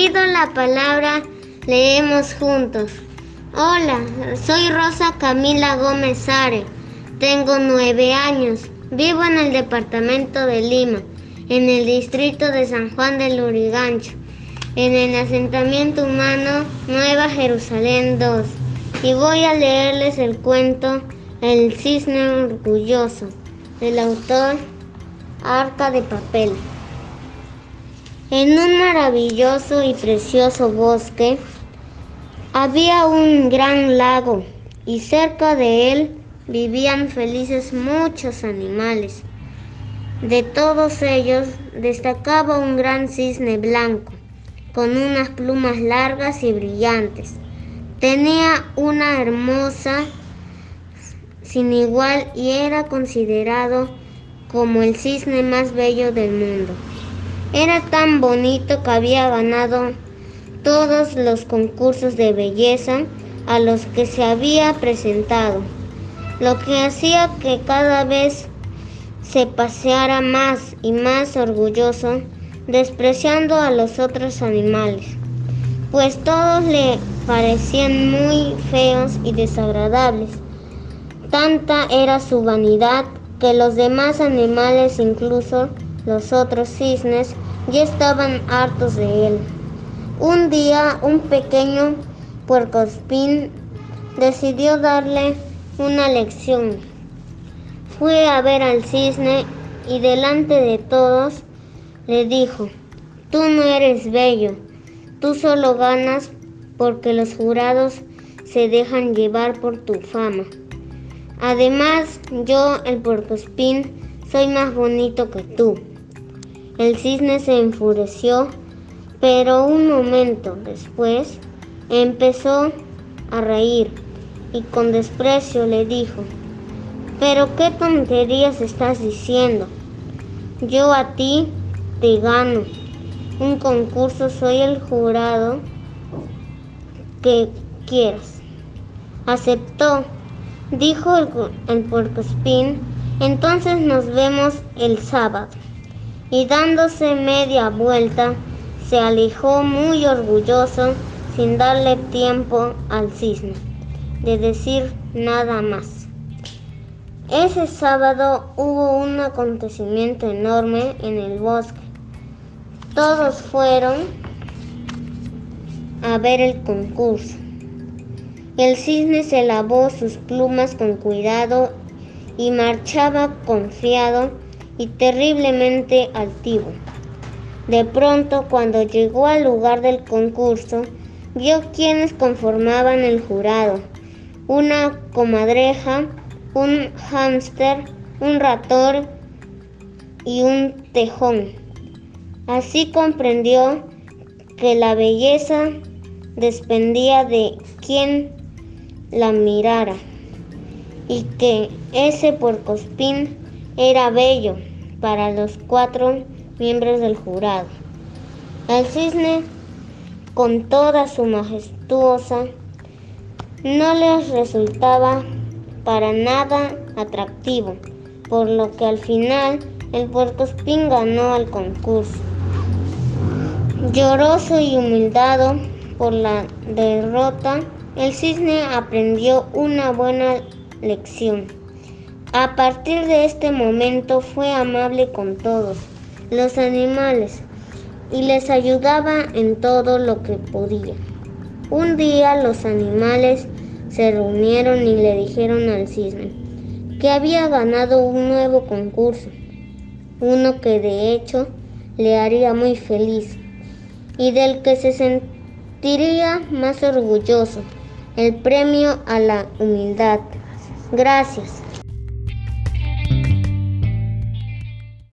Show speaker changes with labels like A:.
A: pido la palabra, leemos juntos. Hola, soy Rosa Camila Gómez Are. Tengo nueve años. Vivo en el departamento de Lima, en el distrito de San Juan del Lurigancho, en el asentamiento humano Nueva Jerusalén 2. Y voy a leerles el cuento El cisne orgulloso, del autor Arca de Papel. En un maravilloso y precioso bosque había un gran lago y cerca de él vivían felices muchos animales. De todos ellos destacaba un gran cisne blanco, con unas plumas largas y brillantes. Tenía una hermosa sin igual y era considerado como el cisne más bello del mundo. Era tan bonito que había ganado todos los concursos de belleza a los que se había presentado, lo que hacía que cada vez se paseara más y más orgulloso, despreciando a los otros animales, pues todos le parecían muy feos y desagradables. Tanta era su vanidad que los demás animales, incluso los otros cisnes ya estaban hartos de él. Un día un pequeño puercospín decidió darle una lección. Fue a ver al cisne y delante de todos le dijo, tú no eres bello, tú solo ganas porque los jurados se dejan llevar por tu fama. Además, yo, el puercospín, soy más bonito que tú. El cisne se enfureció, pero un momento después empezó a reír y con desprecio le dijo, pero qué tonterías estás diciendo. Yo a ti te gano. Un concurso soy el jurado que quieras. Aceptó, dijo el, el entonces nos vemos el sábado y dándose media vuelta, se alejó muy orgulloso sin darle tiempo al cisne de decir nada más. Ese sábado hubo un acontecimiento enorme en el bosque. Todos fueron a ver el concurso. El cisne se lavó sus plumas con cuidado y marchaba confiado y terriblemente altivo. De pronto, cuando llegó al lugar del concurso, vio quienes conformaban el jurado. Una comadreja, un hámster, un ratón y un tejón. Así comprendió que la belleza dependía de quien la mirara y que ese puercospín era bello para los cuatro miembros del jurado. El cisne, con toda su majestuosa, no les resultaba para nada atractivo, por lo que al final el puercospín ganó el concurso. Lloroso y humildado por la derrota, el cisne aprendió una buena lección. A partir de este momento fue amable con todos los animales y les ayudaba en todo lo que podía. Un día los animales se reunieron y le dijeron al cisne que había ganado un nuevo concurso, uno que de hecho le haría muy feliz y del que se sentiría más orgulloso, el premio a la humildad. Gracias.